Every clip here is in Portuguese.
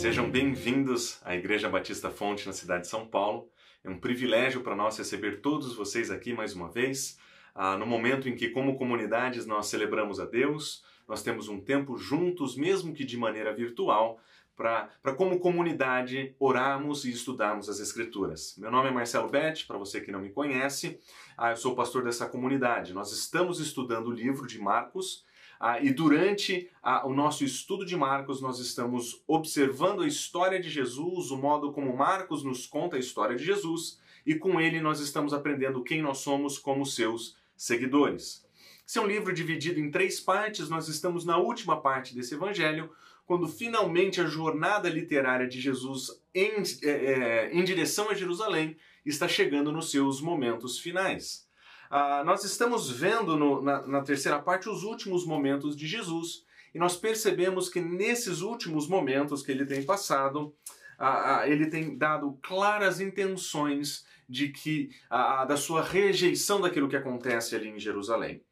Sejam bem-vindos à Igreja Batista Fonte na cidade de São Paulo. É um privilégio para nós receber todos vocês aqui mais uma vez, ah, no momento em que, como comunidades, nós celebramos a Deus, nós temos um tempo juntos, mesmo que de maneira virtual, para, como comunidade, orarmos e estudarmos as Escrituras. Meu nome é Marcelo Betti, para você que não me conhece, ah, eu sou pastor dessa comunidade. Nós estamos estudando o livro de Marcos ah, e durante ah, o nosso estudo de Marcos, nós estamos observando a história de Jesus, o modo como Marcos nos conta a história de Jesus, e com ele nós estamos aprendendo quem nós somos como seus seguidores. Esse é um livro dividido em três partes, nós estamos na última parte desse evangelho, quando finalmente a jornada literária de Jesus em, é, em direção a Jerusalém está chegando nos seus momentos finais. Ah, nós estamos vendo no, na, na terceira parte os últimos momentos de Jesus e nós percebemos que nesses últimos momentos que ele tem passado, ah, ah, ele tem dado claras intenções de que da sua rejeição daquilo que acontece ali em Jerusalém.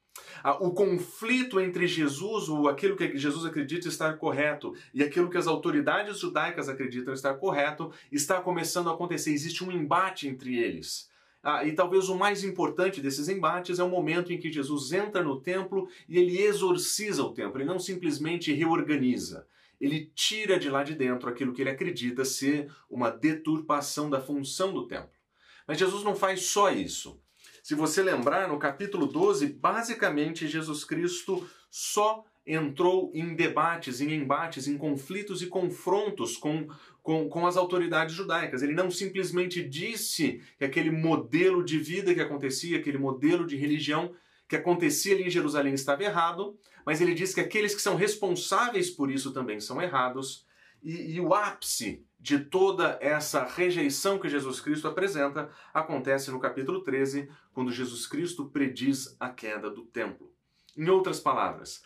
o conflito entre Jesus, o aquilo que Jesus acredita estar correto, e aquilo que as autoridades judaicas acreditam estar correto, está começando a acontecer. Existe um embate entre eles. Ah, e talvez o mais importante desses embates é o momento em que Jesus entra no templo e ele exorciza o templo, ele não simplesmente reorganiza. Ele tira de lá de dentro aquilo que ele acredita ser uma deturpação da função do templo. Mas Jesus não faz só isso. Se você lembrar, no capítulo 12, basicamente Jesus Cristo só entrou em debates, em embates, em conflitos e confrontos com, com, com as autoridades judaicas. Ele não simplesmente disse que aquele modelo de vida que acontecia, aquele modelo de religião que acontecia ali em Jerusalém estava errado, mas ele disse que aqueles que são responsáveis por isso também são errados. E, e, o ápice de toda essa rejeição que Jesus Cristo apresenta acontece no capítulo 13, quando Jesus Cristo prediz a queda do templo. Em outras palavras,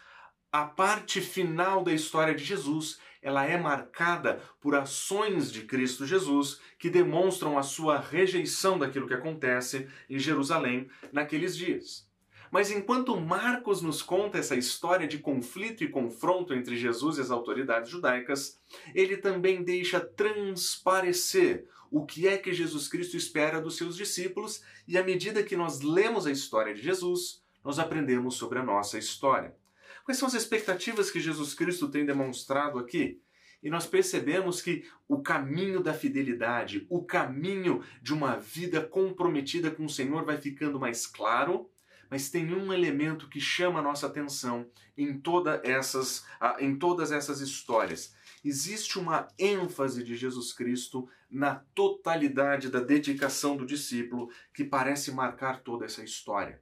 a parte final da história de Jesus, ela é marcada por ações de Cristo Jesus que demonstram a sua rejeição daquilo que acontece em Jerusalém naqueles dias. Mas enquanto Marcos nos conta essa história de conflito e confronto entre Jesus e as autoridades judaicas, ele também deixa transparecer o que é que Jesus Cristo espera dos seus discípulos, e à medida que nós lemos a história de Jesus, nós aprendemos sobre a nossa história. Quais são as expectativas que Jesus Cristo tem demonstrado aqui? E nós percebemos que o caminho da fidelidade, o caminho de uma vida comprometida com o Senhor vai ficando mais claro, mas tem um elemento que chama a nossa atenção em, toda essas, em todas essas histórias. Existe uma ênfase de Jesus Cristo na totalidade da dedicação do discípulo que parece marcar toda essa história.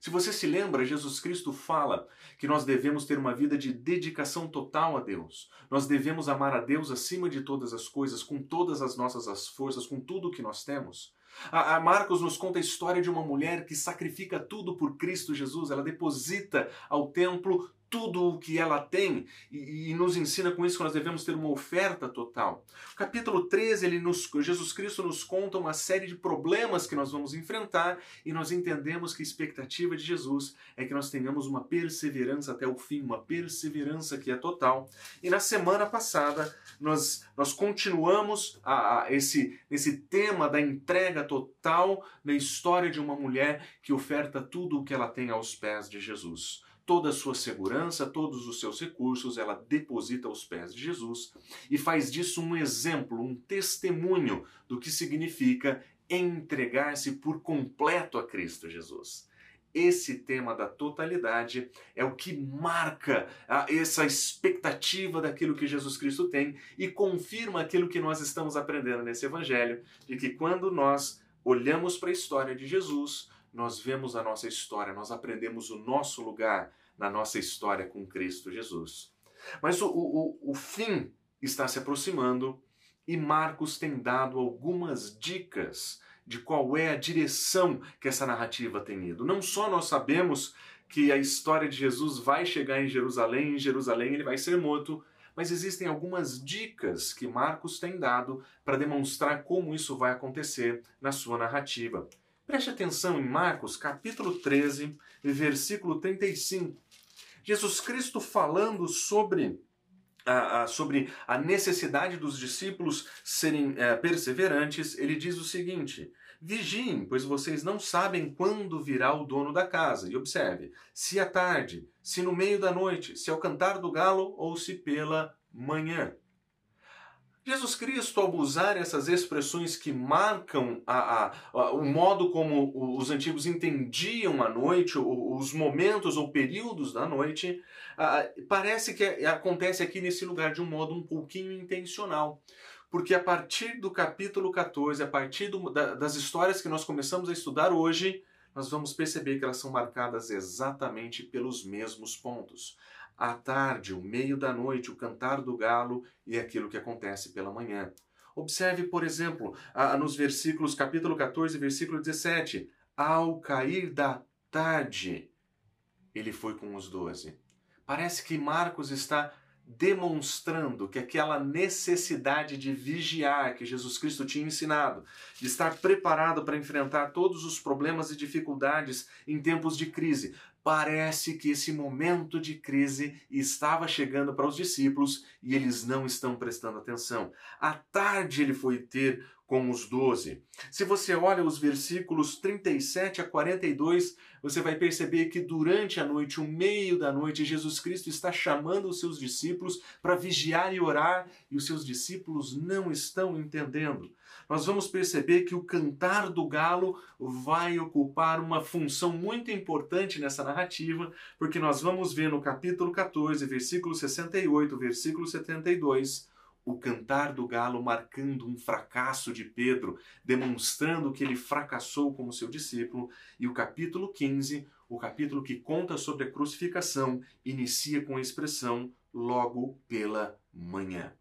Se você se lembra, Jesus Cristo fala que nós devemos ter uma vida de dedicação total a Deus. Nós devemos amar a Deus acima de todas as coisas, com todas as nossas forças, com tudo o que nós temos. A, Marcos nos conta a história de uma mulher que sacrifica tudo por Cristo Jesus. Ela deposita ao templo tudo o que ela tem e, e, nos ensina com isso que nós devemos ter uma oferta total. O capítulo 13, ele nos, Jesus Cristo nos conta uma série de problemas que nós vamos enfrentar e nós entendemos que a expectativa de Jesus é que nós tenhamos uma perseverança até o fim, uma perseverança que é total. E na semana passada nós, nós continuamos a, a esse, esse tema da entrega total na história de uma mulher que oferta tudo o que ela tem aos pés de Jesus toda a sua segurança, todos os seus recursos, ela deposita aos pés de Jesus e faz disso um exemplo, um testemunho do que significa entregar-se por completo a Cristo Jesus. Esse tema da totalidade é o que marca a, essa expectativa daquilo que Jesus Cristo tem e confirma aquilo que nós estamos aprendendo nesse Evangelho, de que quando nós olhamos para a história de Jesus, nós vemos a nossa história, nós aprendemos o nosso lugar na nossa história com Cristo Jesus. Mas o, o, o fim está se aproximando e Marcos tem dado algumas dicas de qual é a direção que essa narrativa tem ido. Não só nós sabemos que a história de Jesus vai chegar em Jerusalém, em Jerusalém ele vai ser morto, mas existem algumas dicas que Marcos tem dado para demonstrar como isso vai acontecer na sua narrativa. Preste atenção em Marcos, capítulo 13, versículo 35. Jesus Cristo falando sobre sobre a necessidade dos discípulos serem é, perseverantes, ele diz o seguinte: Vigiem, pois vocês não sabem quando virá o dono da casa. E observe: se à tarde, se no meio da noite, se ao cantar do galo ou se pela manhã. Jesus Cristo, ao usar essas expressões que marcam a, a, a, o modo como os antigos entendiam a noite, os momentos ou períodos da noite, parece que acontece aqui nesse lugar de um modo um pouquinho intencional. Porque a partir do capítulo 14, a partir do, da, das histórias que nós começamos a estudar hoje, nós vamos perceber que elas são marcadas exatamente pelos mesmos pontos à tarde, o meio da noite, o cantar do galo e aquilo que acontece pela manhã. Observe, por exemplo, nos versículos, capítulo 14, versículo 17. Ao cair da tarde, ele foi com os doze. Parece que Marcos está demonstrando que aquela necessidade de vigiar que Jesus Cristo tinha ensinado, de estar preparado para enfrentar todos os problemas e dificuldades em tempos de crise, Parece que esse momento de crise estava chegando para os discípulos e eles não estão prestando atenção. À tarde ele foi ter com os doze. Se você olha os versículos 37 a 42, você vai perceber que durante a noite, o meio da noite, Jesus Cristo está chamando os seus discípulos para vigiar e orar e os seus discípulos não estão entendendo nós vamos perceber que o cantar do galo vai ocupar uma função muito importante nessa narrativa, porque nós vamos ver no capítulo 14, versículo 68, versículo 72, o cantar do galo marcando um fracasso de Pedro, demonstrando que ele fracassou como seu discípulo, e o capítulo 15, o capítulo que conta sobre a crucificação, inicia com a expressão logo pela manhã.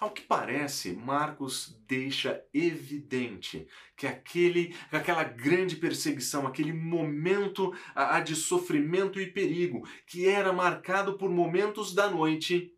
Ao que parece, Marcos deixa evidente que aquele, aquela grande perseguição, aquele momento a, a de sofrimento e perigo, que era marcado por momentos da noite,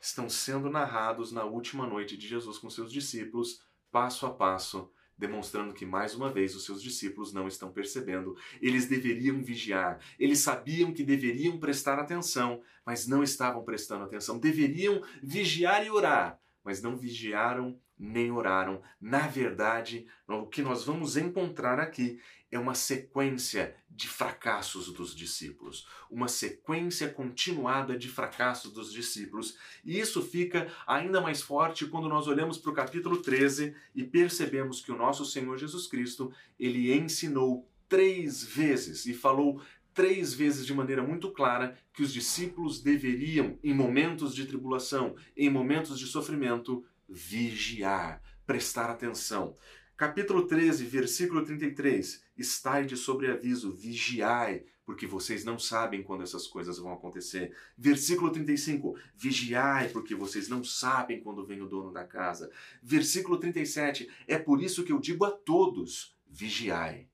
estão sendo narrados na última noite de Jesus com seus discípulos, passo a passo, demonstrando que mais uma vez os seus discípulos não estão percebendo. Eles deveriam vigiar, eles sabiam que deveriam prestar atenção, mas não estavam prestando atenção. Deveriam vigiar e orar, mas não vigiaram nem oraram. Na verdade, o que nós vamos encontrar aqui é uma sequência de fracassos dos discípulos, uma sequência continuada de fracassos dos discípulos. E isso fica ainda mais forte quando nós olhamos para o capítulo 13 e percebemos que o nosso Senhor Jesus Cristo, ele ensinou três vezes e falou três vezes de maneira muito clara que os discípulos deveriam, em momentos de tribulação, em momentos de sofrimento, vigiar, prestar atenção. Capítulo 13, versículo 33. Estai de sobreaviso, vigiai, porque vocês não sabem quando essas coisas vão acontecer. Versículo 35. Vigiai, porque vocês não sabem quando vem o dono da casa. Versículo 37. É por isso que eu digo a todos: vigiai.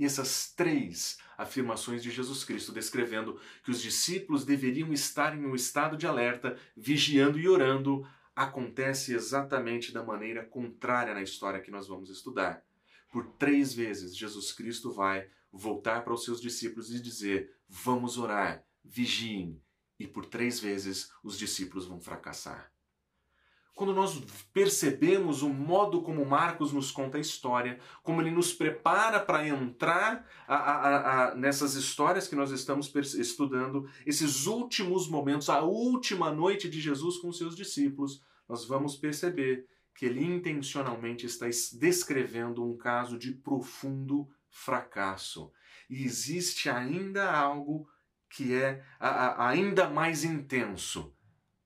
E essas três afirmações de Jesus Cristo descrevendo que os discípulos deveriam estar em um estado de alerta, vigiando e orando, acontece exatamente da maneira contrária na história que nós vamos estudar. Por três vezes, Jesus Cristo vai voltar para os seus discípulos e dizer: Vamos orar, vigiem. E por três vezes os discípulos vão fracassar. Quando nós percebemos o modo como Marcos nos conta a história, como ele nos prepara para entrar a, a, a, nessas histórias que nós estamos estudando, esses últimos momentos, a última noite de Jesus com seus discípulos, nós vamos perceber que ele intencionalmente está descrevendo um caso de profundo fracasso. E existe ainda algo que é ainda mais intenso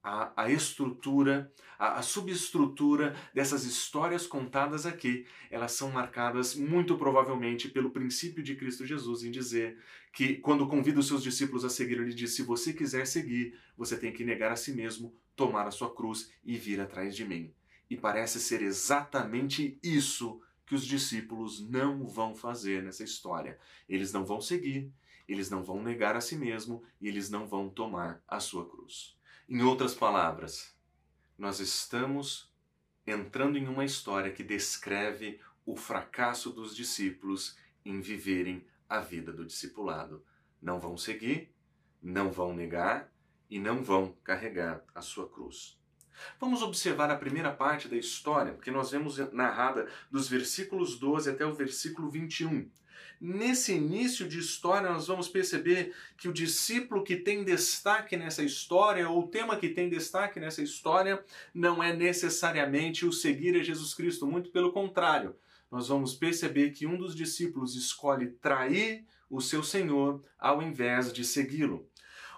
a, a estrutura, a, a, subestrutura dessas histórias contadas aqui, elas são marcadas muito provavelmente pelo princípio de Cristo Jesus em dizer que quando convida os seus discípulos a seguir, ele diz: se você quiser seguir, você tem que negar a si mesmo, tomar a sua cruz e vir atrás de mim. E parece ser exatamente isso que os discípulos não vão fazer nessa história. Eles não vão seguir, eles não vão negar a si mesmo e eles não vão tomar a sua cruz. Em outras palavras, nós estamos entrando em uma história que descreve o fracasso dos discípulos em viverem a vida do discipulado. Não vão seguir, não vão negar e não vão carregar a sua cruz. Vamos observar a primeira parte da história, que nós vemos narrada dos versículos 12 até o versículo 21. Nesse início de história, nós vamos perceber que o discípulo que tem destaque nessa história, ou o tema que tem destaque nessa história, não é necessariamente o seguir a Jesus Cristo, muito pelo contrário. Nós vamos perceber que um dos discípulos escolhe trair o seu Senhor ao invés de segui-lo.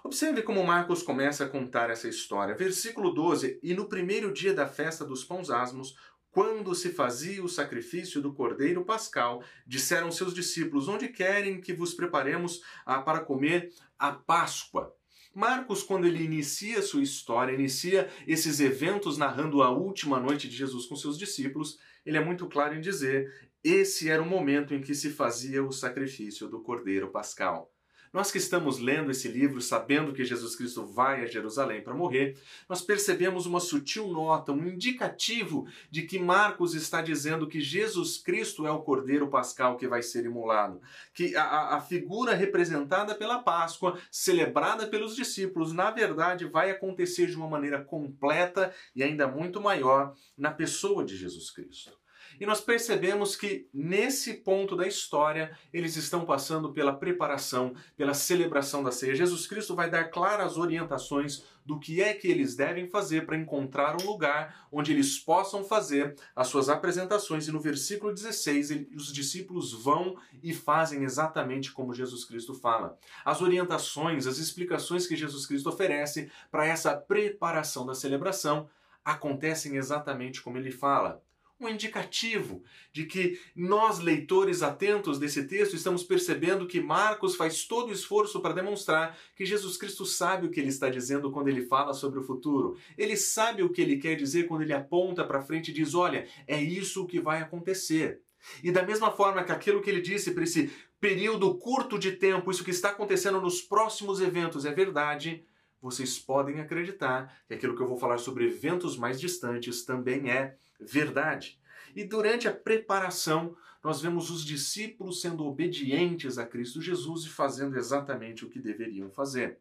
Observe como Marcos começa a contar essa história. Versículo 12: E no primeiro dia da festa dos pães asmos, quando se fazia o sacrifício do cordeiro pascal, disseram seus discípulos: Onde querem que vos preparemos ah, para comer a Páscoa? Marcos, quando ele inicia sua história, inicia esses eventos narrando a última noite de Jesus com seus discípulos, ele é muito claro em dizer: esse era o momento em que se fazia o sacrifício do cordeiro pascal. Nós que estamos lendo esse livro, sabendo que Jesus Cristo vai a Jerusalém para morrer, nós percebemos uma sutil nota, um indicativo de que Marcos está dizendo que Jesus Cristo é o cordeiro pascal que vai ser imolado. Que a, a figura representada pela Páscoa, celebrada pelos discípulos, na verdade vai acontecer de uma maneira completa e ainda muito maior na pessoa de Jesus Cristo. E nós percebemos que nesse ponto da história eles estão passando pela preparação, pela celebração da ceia. Jesus Cristo vai dar claras orientações do que é que eles devem fazer para encontrar um lugar onde eles possam fazer as suas apresentações. E no versículo 16, ele, os discípulos vão e fazem exatamente como Jesus Cristo fala. As orientações, as explicações que Jesus Cristo oferece para essa preparação da celebração acontecem exatamente como ele fala um indicativo de que nós, leitores atentos desse texto, estamos percebendo que Marcos faz todo o esforço para demonstrar que Jesus Cristo sabe o que ele está dizendo quando ele fala sobre o futuro. Ele sabe o que ele quer dizer quando ele aponta para frente e diz: olha, é isso que vai acontecer. E da mesma forma que aquilo que ele disse para esse período curto de tempo, isso que está acontecendo nos próximos eventos é verdade, vocês podem acreditar que aquilo que eu vou falar sobre eventos mais distantes também é verdade. E durante a preparação, nós vemos os discípulos sendo obedientes a Cristo Jesus e fazendo exatamente o que deveriam fazer.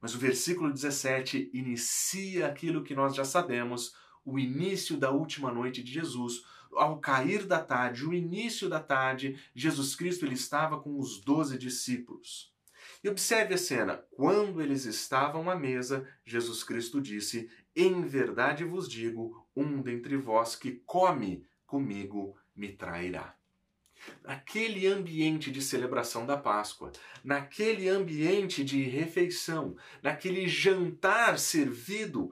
Mas o versículo 17 inicia aquilo que nós já sabemos, o início da última noite de Jesus. Ao cair da tarde, o início da tarde, Jesus Cristo ele estava com os doze discípulos. E observe a cena. Quando eles estavam à mesa, Jesus Cristo disse: Em verdade vos digo, um dentre vós que come comigo me trairá. Naquele ambiente de celebração da Páscoa, naquele ambiente de refeição, naquele jantar servido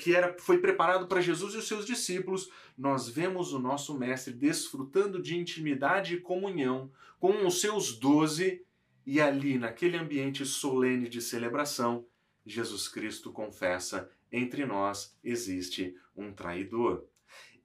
que era, foi preparado para Jesus e os seus discípulos, nós vemos o nosso Mestre desfrutando de intimidade e comunhão com os seus doze e ali, naquele ambiente solene de celebração, Jesus Cristo confessa: entre nós existe um traidor.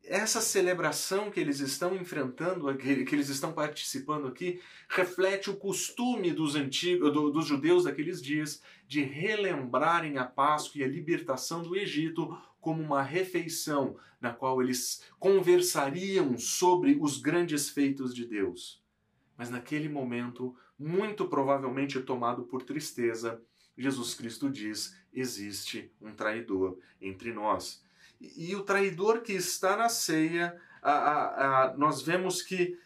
Essa celebração que eles estão enfrentando, que eles estão participando aqui, reflete o costume dos antigos, dos judeus daqueles dias de relembrarem a Páscoa e a libertação do Egito como uma refeição na qual eles conversariam sobre os grandes feitos de Deus. Mas naquele momento, muito provavelmente tomado por tristeza, Jesus Cristo diz: existe um traidor entre nós. E, o traidor que está na ceia, a, a, a, nós vemos que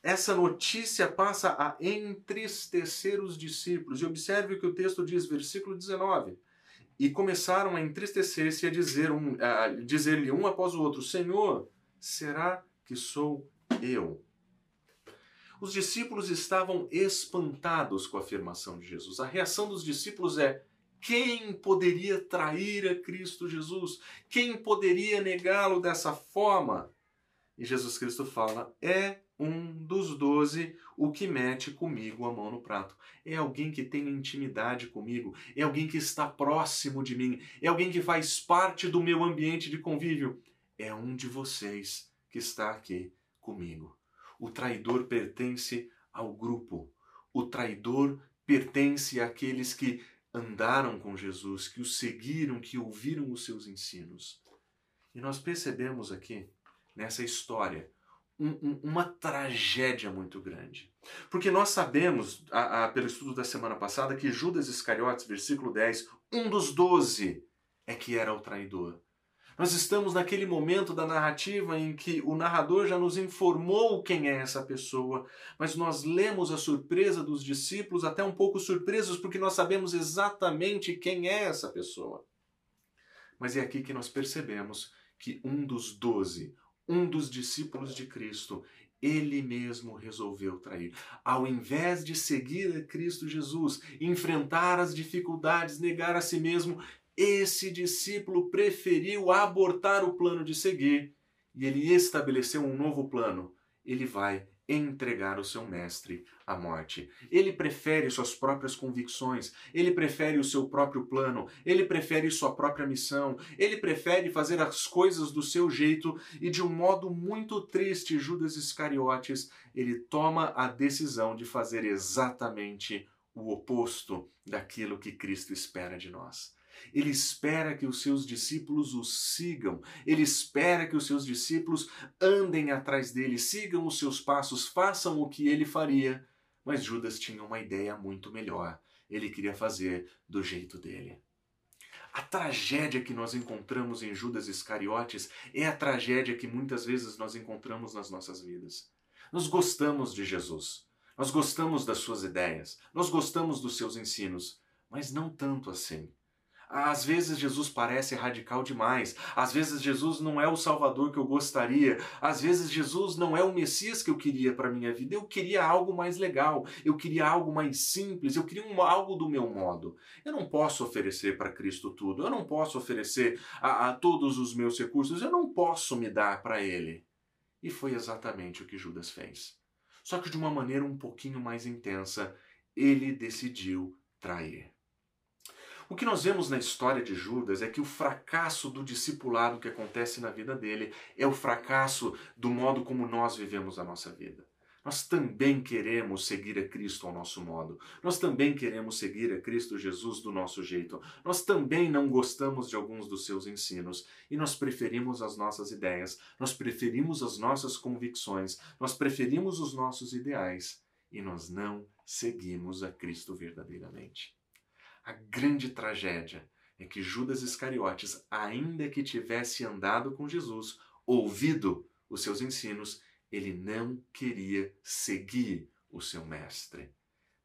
essa notícia passa a entristecer os discípulos. E observe o que o texto diz, versículo 19. E começaram a entristecer-se e a dizer um, dizer-lhe um após o outro: Senhor, será que sou eu? Os discípulos estavam espantados com a afirmação de Jesus. A reação dos discípulos é: quem poderia trair a Cristo Jesus? Quem poderia negá-lo dessa forma? E Jesus Cristo fala: é um dos doze o que mete comigo a mão no prato. É alguém que tem intimidade comigo, é alguém que está próximo de mim, é alguém que faz parte do meu ambiente de convívio. É um de vocês que está aqui comigo. O traidor pertence ao grupo. O traidor pertence àqueles que andaram com Jesus, que o seguiram, que ouviram os seus ensinos. E nós percebemos aqui, nessa história, um, um, uma tragédia muito grande. Porque nós sabemos, a, a, pelo estudo da semana passada, que Judas Iscariotes, versículo 10, um dos doze, é que era o traidor. Nós estamos naquele momento da narrativa em que o narrador já nos informou quem é essa pessoa, mas nós lemos a surpresa dos discípulos, até um pouco surpresos, porque nós sabemos exatamente quem é essa pessoa. Mas é aqui que nós percebemos que um dos doze, um dos discípulos de Cristo, ele mesmo resolveu trair. Ao invés de seguir a Cristo Jesus, enfrentar as dificuldades, negar a si mesmo, esse discípulo preferiu abortar o plano de seguir e ele estabeleceu um novo plano. Ele vai entregar o seu mestre à morte. Ele prefere suas próprias convicções, ele prefere o seu próprio plano, ele prefere sua própria missão, ele prefere fazer as coisas do seu jeito e de um modo muito triste, Judas Iscariotes, ele toma a decisão de fazer exatamente o oposto daquilo que Cristo espera de nós. Ele espera que os seus discípulos o sigam. Ele espera que os seus discípulos andem atrás dele, sigam os seus passos, façam o que ele faria. Mas Judas tinha uma ideia muito melhor. Ele queria fazer do jeito dele. A tragédia que nós encontramos em Judas Iscariotes é a tragédia que muitas vezes nós encontramos nas nossas vidas. Nós gostamos de Jesus, nós gostamos das suas ideias, nós gostamos dos seus ensinos, mas não tanto assim. Às vezes Jesus parece radical demais. Às vezes Jesus não é o Salvador que eu gostaria. Às vezes Jesus não é o Messias que eu queria para minha vida. Eu queria algo mais legal. Eu queria algo mais simples. Eu queria um, algo do meu modo. Eu não posso oferecer para Cristo tudo. Eu não posso oferecer a, a todos os meus recursos. Eu não posso me dar para Ele. E foi exatamente o que Judas fez. Só que de uma maneira um pouquinho mais intensa, ele decidiu trair. O que nós vemos na história de Judas é que o fracasso do discipulado que acontece na vida dele é o fracasso do modo como nós vivemos a nossa vida. Nós também queremos seguir a Cristo ao nosso modo. Nós também queremos seguir a Cristo Jesus do nosso jeito. Nós também não gostamos de alguns dos seus ensinos e nós preferimos as nossas ideias, nós preferimos as nossas convicções, nós preferimos os nossos ideais e nós não seguimos a Cristo verdadeiramente. A grande tragédia é que Judas Iscariotes, ainda que tivesse andado com Jesus, ouvido os seus ensinos, ele não queria seguir o seu mestre.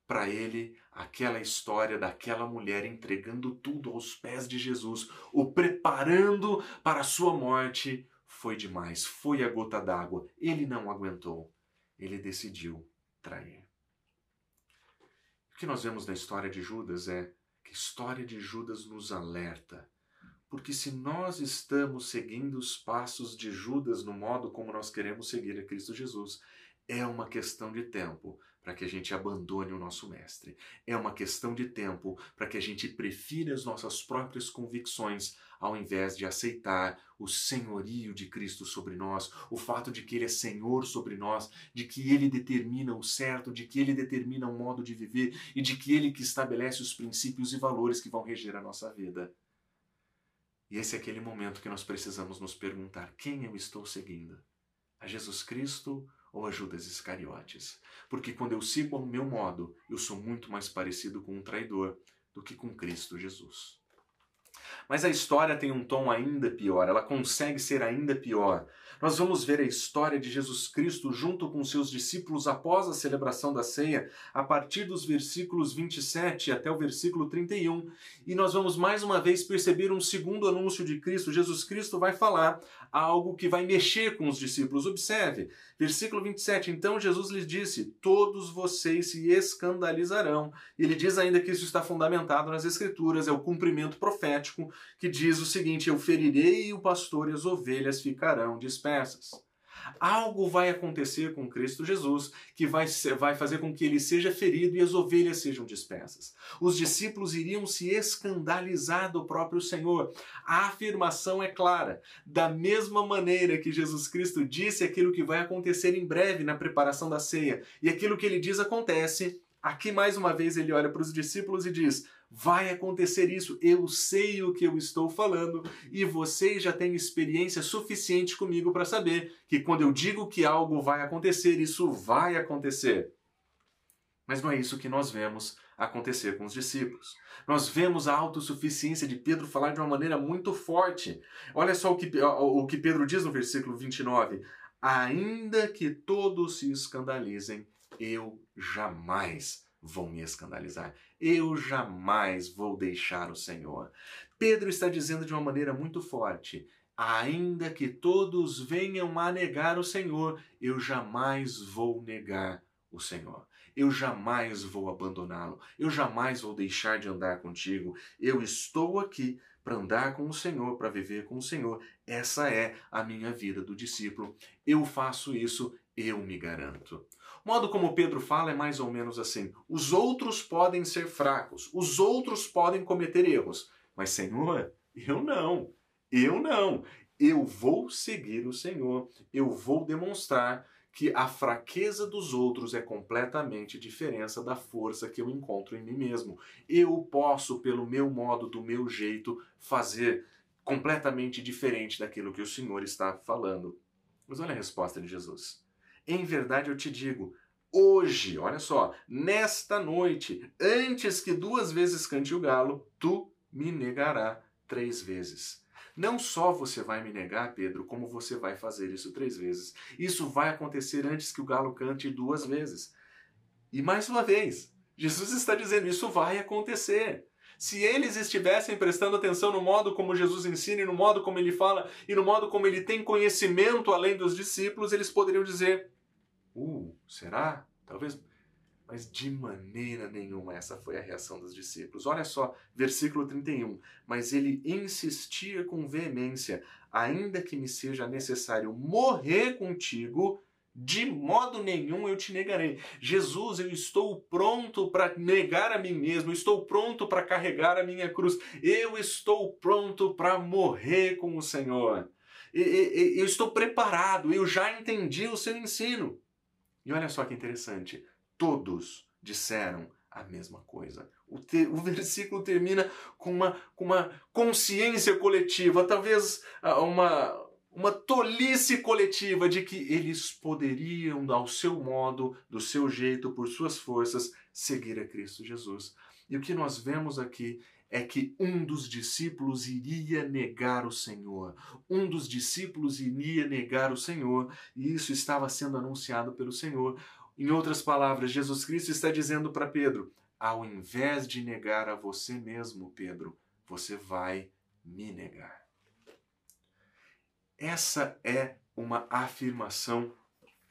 Para ele, aquela história daquela mulher entregando tudo aos pés de Jesus, o preparando para a sua morte, foi demais, foi a gota d'água. Ele não aguentou. Ele decidiu trair. O que nós vemos na história de Judas é a história de Judas nos alerta. Porque se nós estamos seguindo os passos de Judas no modo como nós queremos seguir a Cristo Jesus, é uma questão de tempo para que a gente abandone o nosso mestre. É uma questão de tempo para que a gente prefira as nossas próprias convicções ao invés de aceitar o senhorio de Cristo sobre nós, o fato de que ele é senhor sobre nós, de que ele determina o certo, de que ele determina o modo de viver e de que ele que estabelece os princípios e valores que vão reger a nossa vida. E esse é aquele momento que nós precisamos nos perguntar: quem eu estou seguindo? A Jesus Cristo ou a Judas Iscariotes. Porque quando eu sigo ao meu modo, eu sou muito mais parecido com um traidor do que com Cristo Jesus. Mas a história tem um tom ainda pior, ela consegue ser ainda pior. Nós vamos ver a história de Jesus Cristo junto com seus discípulos após a celebração da ceia, a partir dos versículos 27 até o versículo 31. E nós vamos mais uma vez perceber um segundo anúncio de Cristo. Jesus Cristo vai falar algo que vai mexer com os discípulos. Observe, versículo 27. Então Jesus lhes disse: Todos vocês se escandalizarão. Ele diz ainda que isso está fundamentado nas Escrituras, é o cumprimento profético que diz o seguinte: Eu ferirei o pastor e as ovelhas ficarão dispersas. Algo vai acontecer com Cristo Jesus que vai, vai fazer com que ele seja ferido e as ovelhas sejam dispersas. Os discípulos iriam se escandalizar do próprio Senhor. A afirmação é clara. Da mesma maneira que Jesus Cristo disse aquilo que vai acontecer em breve na preparação da ceia, e aquilo que ele diz acontece, aqui mais uma vez ele olha para os discípulos e diz: vai acontecer isso. Eu sei o que eu estou falando e vocês já têm experiência suficiente comigo para saber que quando eu digo que algo vai acontecer, isso vai acontecer. Mas não é isso que nós vemos acontecer com os discípulos. Nós vemos a autossuficiência de Pedro falar de uma maneira muito forte. Olha só o que, o que Pedro diz no versículo 29. Ainda que todos se escandalizem, eu jamais vou me escandalizar. Eu jamais vou deixar o Senhor. Pedro está dizendo de uma maneira muito forte: ainda que todos venham a negar o Senhor, eu jamais vou negar o Senhor. Eu jamais vou abandoná-lo. Eu jamais vou deixar de andar contigo. Eu estou aqui para andar com o Senhor, para viver com o Senhor. Essa é a minha vida do discípulo. Eu faço isso, eu me garanto. O modo como Pedro fala é mais ou menos assim: os outros podem ser fracos, os outros podem cometer erros, mas Senhor, eu não. Eu não. Eu vou seguir o Senhor. Eu vou demonstrar que a fraqueza dos outros é completamente diferença da força que eu encontro em mim mesmo. Eu posso, pelo meu modo, do meu jeito, fazer completamente diferente daquilo que o Senhor está falando. Mas olha a resposta de Jesus. Em verdade eu te digo, hoje, olha só, nesta noite, antes que duas vezes cante o galo, tu me negará três vezes. Não só você vai me negar, Pedro, como você vai fazer isso três vezes. Isso vai acontecer antes que o galo cante duas vezes. E mais uma vez, Jesus está dizendo: isso vai acontecer. Se eles estivessem prestando atenção no modo como Jesus ensina, e no modo como ele fala, e no modo como ele tem conhecimento além dos discípulos, eles poderiam dizer: Uh, será? Talvez mas de maneira nenhuma essa foi a reação dos discípulos. Olha só, versículo 31. Mas ele insistia com veemência: ainda que me seja necessário morrer contigo, de modo nenhum eu te negarei. Jesus, eu estou pronto para negar a mim mesmo, estou pronto para carregar a minha cruz, eu estou pronto para morrer com o Senhor. Eu estou preparado, eu já entendi o seu ensino. E olha só que interessante todos disseram a mesma coisa. O, te, o versículo termina com uma, com uma consciência coletiva, talvez ah, uma, uma tolice coletiva de que eles poderiam, ao seu modo, do seu jeito, por suas forças, seguir a Cristo Jesus. E o que nós vemos aqui é que um dos discípulos iria negar o Senhor. Um dos discípulos iria negar o Senhor, e isso estava sendo anunciado pelo Senhor. Em outras palavras, Jesus Cristo está dizendo para Pedro: ao invés de negar a você mesmo, Pedro, você vai me negar. Essa é uma afirmação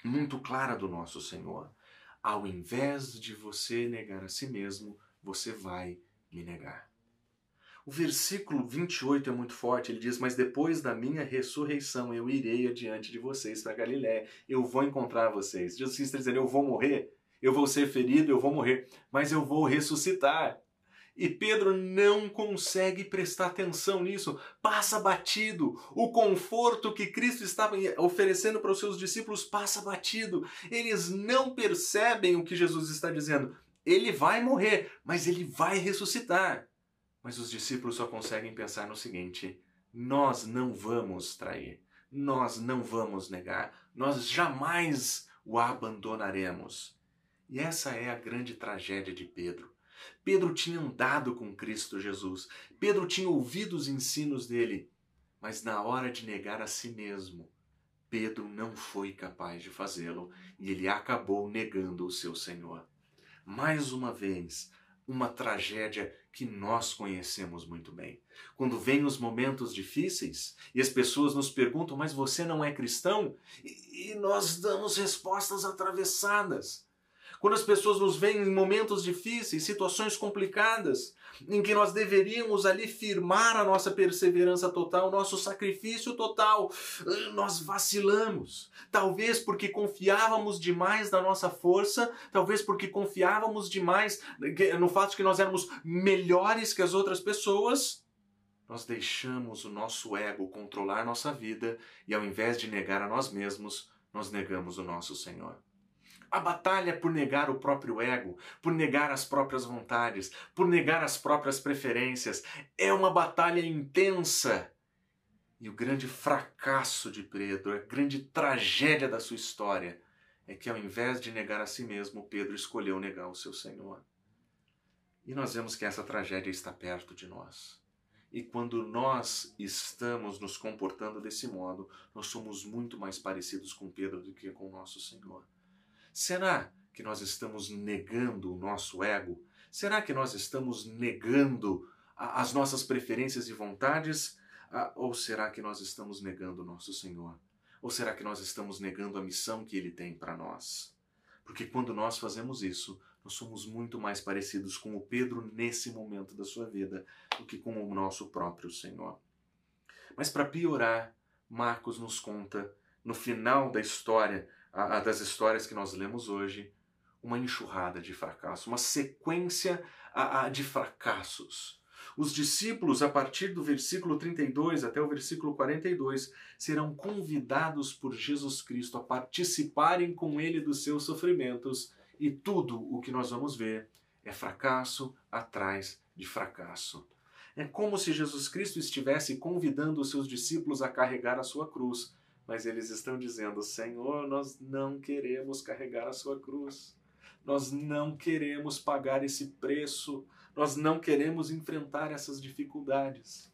muito clara do nosso Senhor. Ao invés de você negar a si mesmo, você vai me negar. O versículo 28 é muito forte, ele diz: Mas depois da minha ressurreição eu irei adiante de vocês para Galiléia, eu vou encontrar vocês. Jesus está dizendo: Eu vou morrer, eu vou ser ferido, eu vou morrer, mas eu vou ressuscitar. E Pedro não consegue prestar atenção nisso, passa batido. O conforto que Cristo estava oferecendo para os seus discípulos passa batido. Eles não percebem o que Jesus está dizendo. Ele vai morrer, mas ele vai ressuscitar. Mas os discípulos só conseguem pensar no seguinte: nós não vamos trair, nós não vamos negar, nós jamais o abandonaremos. E essa é a grande tragédia de Pedro. Pedro tinha andado com Cristo Jesus, Pedro tinha ouvido os ensinos dele, mas na hora de negar a si mesmo, Pedro não foi capaz de fazê-lo e ele acabou negando o seu Senhor. Mais uma vez, uma tragédia que nós conhecemos muito bem. Quando vêm os momentos difíceis e as pessoas nos perguntam, mas você não é cristão? E, nós damos respostas atravessadas. Quando as pessoas nos veem em momentos difíceis, situações complicadas, em que nós deveríamos ali firmar a nossa perseverança total, o nosso sacrifício total, nós vacilamos. Talvez porque confiávamos demais na nossa força, talvez porque confiávamos demais no fato de que nós éramos melhores que as outras pessoas. Nós deixamos o nosso ego controlar nossa vida e, ao invés de negar a nós mesmos, nós negamos o nosso Senhor. A batalha por negar o próprio ego, por negar as próprias vontades, por negar as próprias preferências. É uma batalha intensa. E o grande fracasso de Pedro, a grande tragédia da sua história, é que ao invés de negar a si mesmo, Pedro escolheu negar o seu Senhor. E nós vemos que essa tragédia está perto de nós. E quando nós estamos nos comportando desse modo, nós somos muito mais parecidos com Pedro do que com o nosso Senhor. Será que nós estamos negando o nosso ego? Será que nós estamos negando as nossas preferências e vontades? Ou será que nós estamos negando o nosso Senhor? Ou será que nós estamos negando a missão que Ele tem para nós? Porque quando nós fazemos isso, nós somos muito mais parecidos com o Pedro nesse momento da sua vida do que com o nosso próprio Senhor. Mas para piorar, Marcos nos conta, no final da história, a, a das histórias que nós lemos hoje, uma enxurrada de fracassos, uma sequência a, a, de fracassos. Os discípulos, a partir do versículo 32 até o versículo 42, serão convidados por Jesus Cristo a participarem com ele dos seus sofrimentos e tudo o que nós vamos ver é fracasso atrás de fracasso. É como se Jesus Cristo estivesse convidando os seus discípulos a carregar a sua cruz, mas eles estão dizendo: Senhor, nós não queremos carregar a sua cruz. Nós não queremos pagar esse preço. Nós não queremos enfrentar essas dificuldades.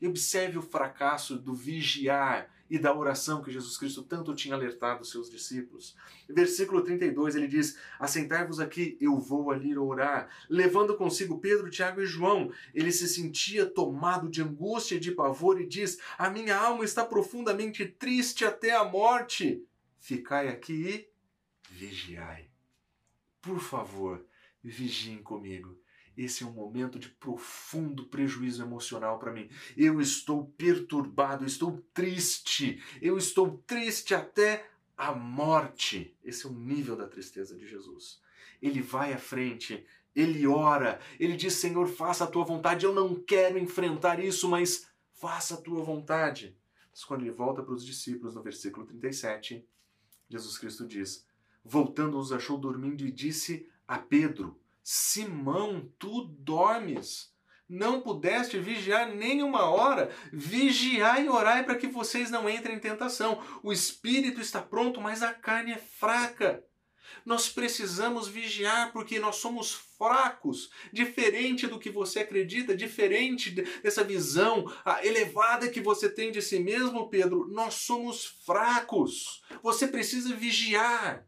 E observe o fracasso do vigiar e da oração que Jesus Cristo tanto tinha alertado seus discípulos. Versículo 32 ele diz: Assentai-vos aqui, eu vou ali orar. Levando consigo Pedro, Tiago e João, ele se sentia tomado de angústia e de pavor e diz: A minha alma está profundamente triste até a morte. Ficai aqui e vigiai. Por favor, vigiem comigo. Esse é um momento de profundo prejuízo emocional para mim. Eu estou perturbado, estou triste, eu estou triste até a morte. Esse é o nível da tristeza de Jesus. Ele vai à frente, ele ora, ele diz: Senhor, faça a tua vontade. Eu não quero enfrentar isso, mas faça a tua vontade. Mas quando ele volta para os discípulos, no versículo 37, Jesus Cristo diz: Voltando, os achou dormindo e disse a Pedro: Simão, tu dormes. Não pudeste vigiar nem uma hora. Vigiai e orai para que vocês não entrem em tentação. O espírito está pronto, mas a carne é fraca. Nós precisamos vigiar porque nós somos fracos, diferente do que você acredita, diferente dessa visão elevada que você tem de si mesmo, Pedro. Nós somos fracos. Você precisa vigiar.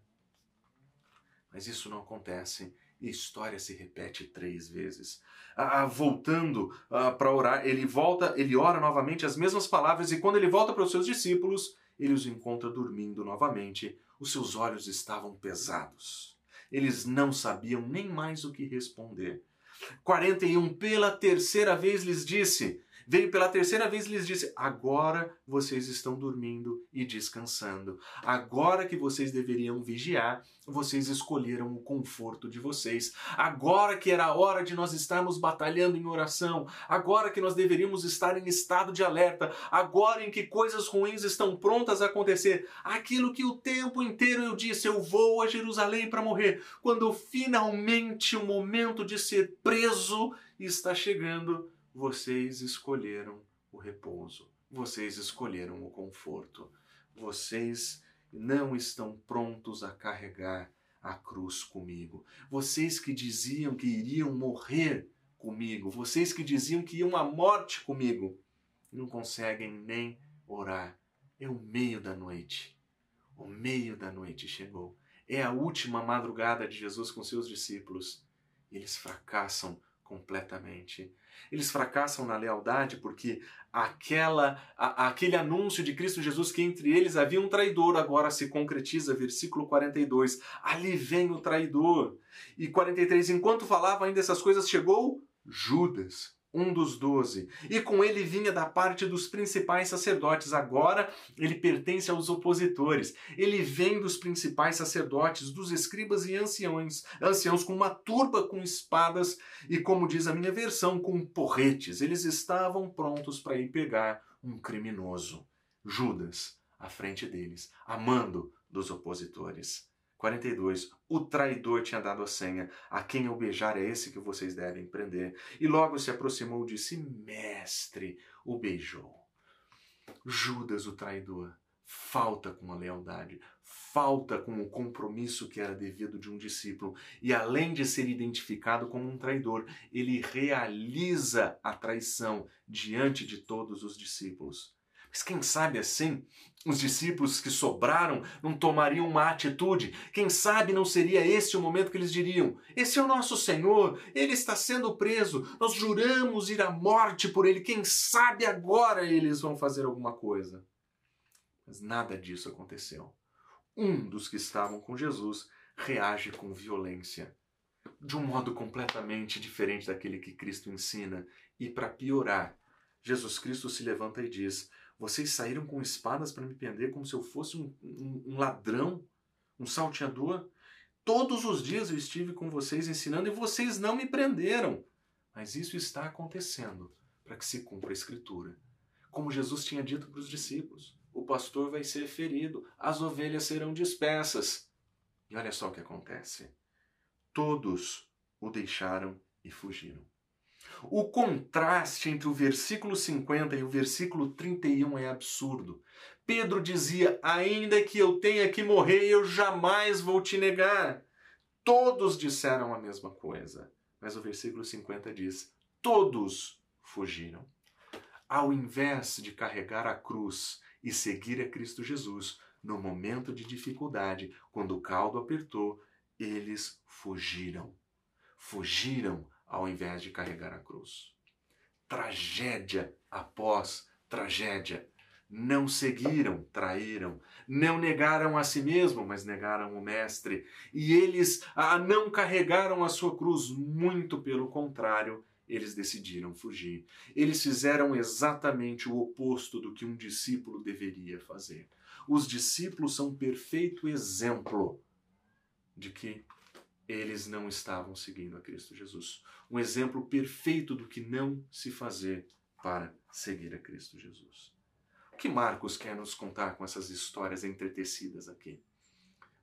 Mas isso não acontece e a história se repete três vezes. Ah, ah voltando ah, para orar, ele volta, ele ora novamente as mesmas palavras e quando ele volta para os seus discípulos, ele os encontra dormindo novamente. Os seus olhos estavam pesados. Eles não sabiam nem mais o que responder. 41, pela terceira vez lhes disse: Veio pela terceira vez e lhes disse: Agora vocês estão dormindo e descansando. Agora que vocês deveriam vigiar, vocês escolheram o conforto de vocês. Agora que era a hora de nós estarmos batalhando em oração. Agora que nós deveríamos estar em estado de alerta. Agora em que coisas ruins estão prontas a acontecer. Aquilo que o tempo inteiro eu disse: Eu vou a Jerusalém para morrer. Quando finalmente o momento de ser preso está chegando vocês escolheram o repouso, vocês escolheram o conforto, vocês não estão prontos a carregar a cruz comigo. Vocês que diziam que iriam morrer comigo, vocês que diziam que iam à morte comigo, não conseguem nem orar. É o meio da noite. O meio da noite chegou. É a última madrugada de Jesus com seus discípulos. Eles fracassam completamente. Eles fracassam na lealdade porque aquela, a, aquele anúncio de Cristo Jesus que entre eles havia um traidor agora se concretiza, versículo 42. Ali vem o traidor. E 43, enquanto falava ainda essas coisas, chegou Judas, um dos doze, e com ele vinha da parte dos principais sacerdotes. Agora ele pertence aos opositores. Ele vem dos principais sacerdotes, dos escribas e anciões, anciãos com uma turba com espadas e, como diz a minha versão, com porretes. Eles estavam prontos para ir pegar um criminoso. Judas, à frente deles, amando dos opositores. 42. O traidor tinha dado a senha. A quem eu beijar é esse que vocês devem prender. E logo se aproximou e disse: Mestre, o beijou. Judas, o traidor, falta com a lealdade, falta com o compromisso que era devido de um discípulo. E além de ser identificado como um traidor, ele realiza a traição diante de todos os discípulos. Mas quem sabe assim, os discípulos que sobraram não tomariam uma atitude? Quem sabe não seria esse o momento que eles diriam: Esse é o nosso Senhor, ele está sendo preso, nós juramos ir à morte por ele, quem sabe agora eles vão fazer alguma coisa. Mas nada disso aconteceu. Um dos que estavam com Jesus reage com violência, de um modo completamente diferente daquele que Cristo ensina, e para piorar, Jesus Cristo se levanta e diz: vocês saíram com espadas para me prender como se eu fosse um, um, um ladrão, um salteador. Todos os dias eu estive com vocês ensinando e vocês não me prenderam. Mas isso está acontecendo para que se cumpra a Escritura. Como Jesus tinha dito para os discípulos: o pastor vai ser ferido, as ovelhas serão dispersas. E olha só o que acontece. Todos o deixaram e fugiram. O contraste entre o versículo 50 e o versículo 31 é absurdo. Pedro dizia: Ainda que eu tenha que morrer, eu jamais vou te negar. Todos disseram a mesma coisa. Mas o versículo 50 diz: Todos fugiram. Ao invés de carregar a cruz e seguir a Cristo Jesus, no momento de dificuldade, quando o caldo apertou, eles fugiram. Fugiram ao invés de carregar a cruz. Tragédia após tragédia. Não seguiram, traíram, não negaram a si mesmo, mas negaram o Mestre. E eles ah, não carregaram a sua cruz, muito pelo contrário, eles decidiram fugir. Eles fizeram exatamente o oposto do que um discípulo deveria fazer. Os discípulos são um perfeito exemplo de que eles não estavam seguindo a Cristo Jesus. Um exemplo perfeito do que não se fazer para seguir a Cristo Jesus. O que Marcos quer nos contar com essas histórias entretecidas aqui?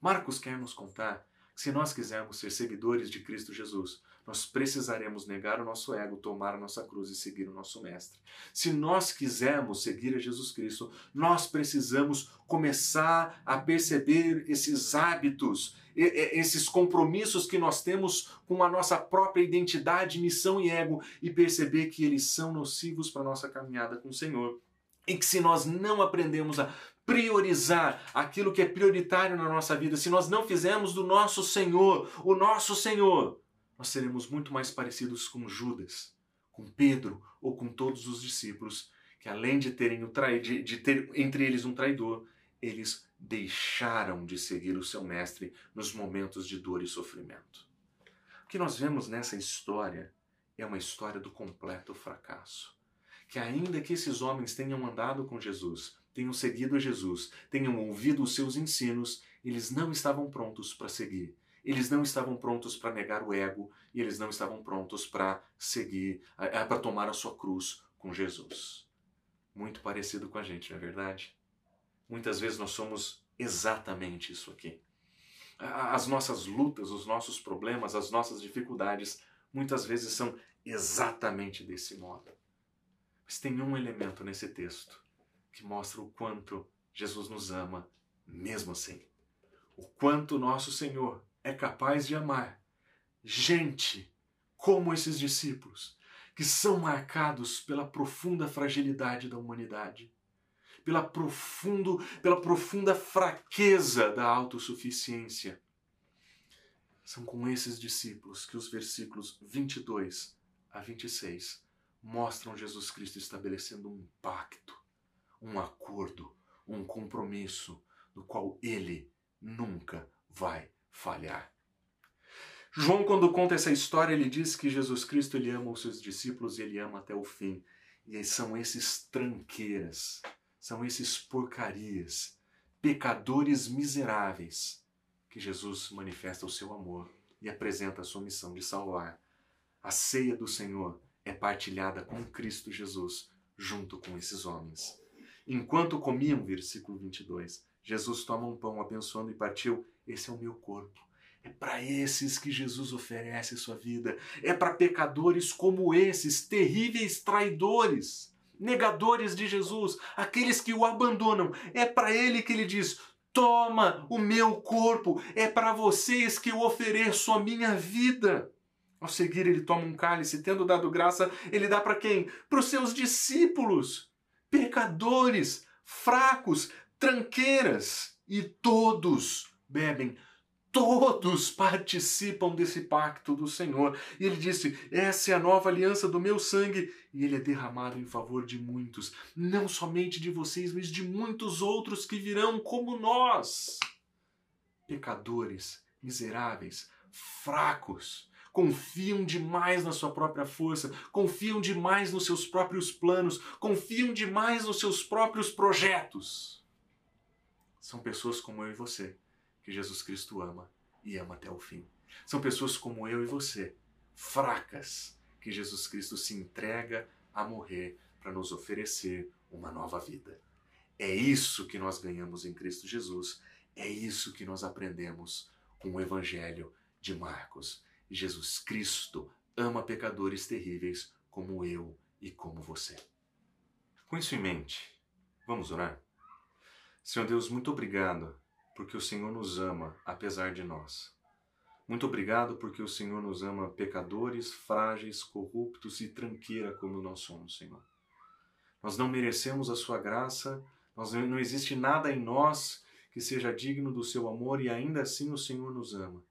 Marcos quer nos contar que se nós quisermos ser seguidores de Cristo Jesus, nós precisaremos negar o nosso ego, tomar a nossa cruz e seguir o nosso Mestre. Se nós quisermos seguir a Jesus Cristo, nós precisamos começar a perceber esses hábitos, esses compromissos que nós temos com a nossa própria identidade, missão e ego e perceber que eles são nocivos para a nossa caminhada com o Senhor. E que se nós não aprendemos a priorizar aquilo que é prioritário na nossa vida, se nós não fizermos do nosso Senhor o nosso Senhor, nós seremos muito mais parecidos com Judas, com Pedro ou com todos os discípulos, que além de terem o trai, de, de ter entre eles um traidor, eles deixaram de seguir o seu mestre nos momentos de dor e sofrimento. O que nós vemos nessa história é uma história do completo fracasso. Que ainda que esses homens tenham andado com Jesus, tenham seguido Jesus, tenham ouvido os seus ensinos, eles não estavam prontos para seguir. Eles não estavam prontos para negar o ego e eles não estavam prontos para seguir, para tomar a sua cruz com Jesus. Muito parecido com a gente, não é verdade? Muitas vezes nós somos exatamente isso aqui. As nossas lutas, os nossos problemas, as nossas dificuldades, muitas vezes são exatamente desse modo. Mas tem um elemento nesse texto que mostra o quanto Jesus nos ama, mesmo assim. O quanto nosso Senhor é capaz de amar gente como esses discípulos, que são marcados pela profunda fragilidade da humanidade pela, profundo, pela profunda fraqueza da autossuficiência. São com esses discípulos que os versículos 22 a 26 mostram Jesus Cristo estabelecendo um pacto, um acordo, um compromisso do qual ele nunca vai falhar. João, quando conta essa história, ele diz que Jesus Cristo ele ama os seus discípulos e ele ama até o fim. E são esses tranqueiras são esses porcarias, pecadores miseráveis, que Jesus manifesta o seu amor e apresenta a sua missão de salvar. A ceia do Senhor é partilhada com Cristo Jesus junto com esses homens. Enquanto comiam, versículo 22, Jesus toma um pão, abençoando e partiu, esse é o meu corpo. É para esses que Jesus oferece sua vida. É para pecadores como esses, terríveis traidores, negadores de Jesus, aqueles que o abandonam. É para ele que ele diz: Toma o meu corpo, é para vocês que eu ofereço a minha vida. Ao seguir, ele toma um cálice, tendo dado graça, ele dá para quem? Para os seus discípulos, pecadores, fracos, tranqueiras, e todos bebem todos participam desse pacto do Senhor. E ele disse: Essa é a nova aliança do meu sangue, e ele é derramado em favor de muitos, não somente de vocês, mas de muitos outros que virão como nós. Pecadores, miseráveis, fracos, confiam demais na sua própria força, confiam demais nos seus próprios planos, confiam demais nos seus próprios projetos. São pessoas como eu e você que Jesus Cristo ama e ama até o fim. São pessoas como eu e você, fracas, que Jesus Cristo se entrega a morrer para nos oferecer uma nova vida. É isso que nós ganhamos em Cristo Jesus, é isso que nós aprendemos com o Evangelho de Marcos. Jesus Cristo ama pecadores terríveis como eu e como você. Com isso em mente, vamos orar? Senhor Deus, muito obrigado porque o Senhor nos ama apesar de nós. Muito obrigado porque o Senhor nos ama pecadores, frágeis, corruptos e tranqueira como nós somos, Senhor. Nós não merecemos a sua graça, nós não existe nada em nós que seja digno do seu amor e ainda assim o Senhor nos ama.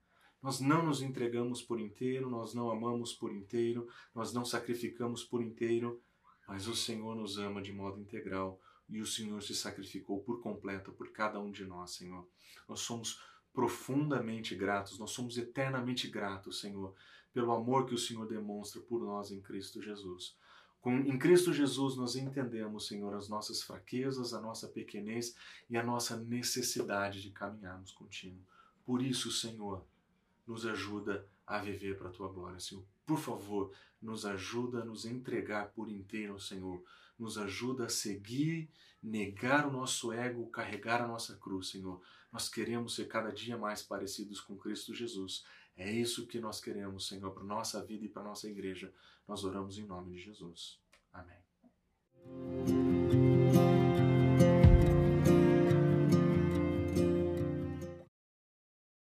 Nós não nos entregamos por inteiro, nós não amamos por inteiro, nós não sacrificamos por inteiro, mas o Senhor nos ama de modo integral e o Senhor se sacrificou por completo por cada um de nós, Senhor. Nós somos profundamente gratos, nós somos eternamente gratos, Senhor, pelo amor que o Senhor demonstra por nós em Cristo Jesus. Com, em Cristo Jesus nós entendemos, Senhor, as nossas fraquezas, a nossa pequenez e a nossa necessidade de caminharmos contigo. Por isso, Senhor, nos ajuda a viver para a tua glória, Senhor. Por favor, nos ajuda a nos entregar por inteiro, Senhor. Nos ajuda a seguir, negar o nosso ego, carregar a nossa cruz, Senhor. Nós queremos ser cada dia mais parecidos com Cristo Jesus. É isso que nós queremos, Senhor, para nossa vida e para nossa igreja. Nós oramos em nome de Jesus. Amém.